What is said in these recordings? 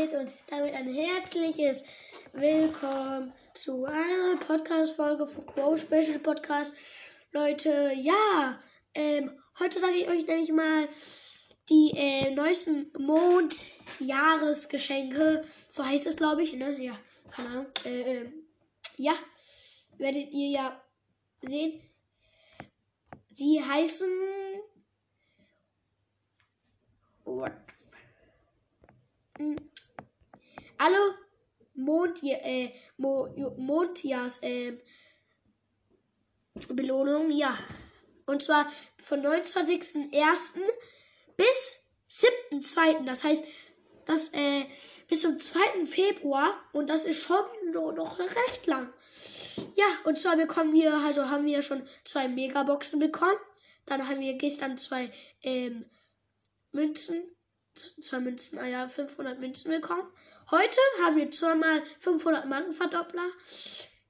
Geht? Und damit ein herzliches Willkommen zu einer Podcast-Folge von Quo Special Podcast. Leute, ja, ähm, heute sage ich euch nämlich mal die äh, neuesten Mondjahresgeschenke. So heißt es, glaube ich, ne? Ja, keine Ahnung. Äh, äh, ja, werdet ihr ja sehen. Sie heißen. What? Alle Mond, äh, Mo, Mondjahrs äh, Belohnungen, ja. Und zwar von 29.01. bis 7.2. Das heißt, das äh, bis zum 2. Februar und das ist schon noch recht lang. Ja, und zwar bekommen wir, also haben wir schon zwei Megaboxen bekommen. Dann haben wir gestern zwei ähm, Münzen, zwei Münzen, ah ja, 500 Münzen bekommen. Heute haben wir zweimal 500 Markenverdoppler.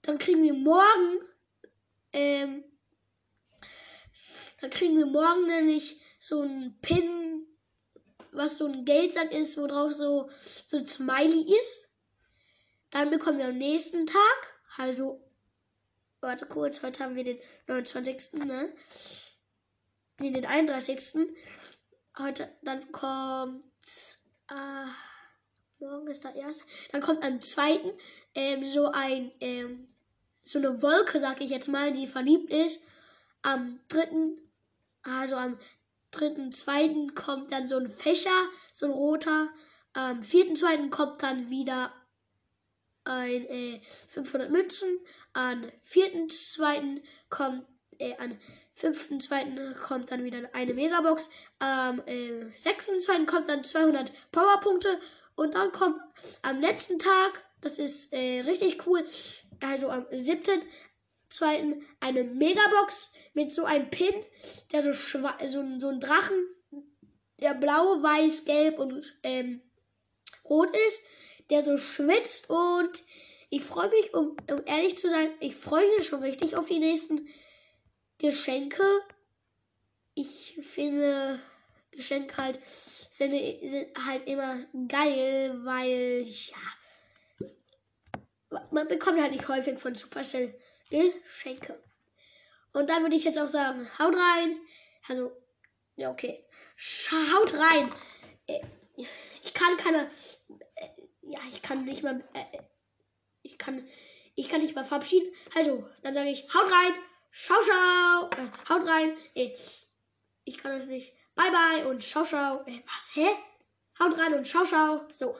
Dann kriegen wir morgen, ähm, dann kriegen wir morgen nämlich so ein Pin, was so ein Geldsack ist, wo drauf so, so ein Smiley ist. Dann bekommen wir am nächsten Tag, also warte kurz, heute haben wir den 29. Ne? Nee, den 31. Heute, dann kommt, äh, morgen ist der erste. Dann kommt am zweiten ähm, so ein, ähm, so eine Wolke, sag ich jetzt mal, die verliebt ist. Am dritten, also am dritten, zweiten kommt dann so ein Fächer, so ein roter. Am vierten, zweiten kommt dann wieder ein äh, 500 Münzen. An vierten, zweiten kommt äh, an fünften, zweiten kommt dann wieder eine Megabox. Am äh, sechsten, zweiten kommt dann 200 Powerpunkte und dann kommt am letzten Tag, das ist äh, richtig cool, also am siebten, zweiten eine Megabox mit so einem Pin, der so so, so ein Drachen, der blau, weiß, gelb und ähm, rot ist der so schwitzt und ich freue mich, um, um, ehrlich zu sein, ich freue mich schon richtig auf die nächsten Geschenke. Ich finde Geschenke halt sind, sind halt immer geil, weil ja man bekommt halt nicht häufig von Supercell Geschenke. Und dann würde ich jetzt auch sagen, haut rein. Also, ja, okay. Schaut rein. Äh, ich kann keine ja, ich kann nicht mal, äh, ich kann, ich kann nicht mal verabschieden. Also, dann sage ich, haut rein, schau, schau, äh, haut rein, äh, ich kann das nicht. Bye, bye und schau, schau. Äh, was, hä? Haut rein und schau, schau. So.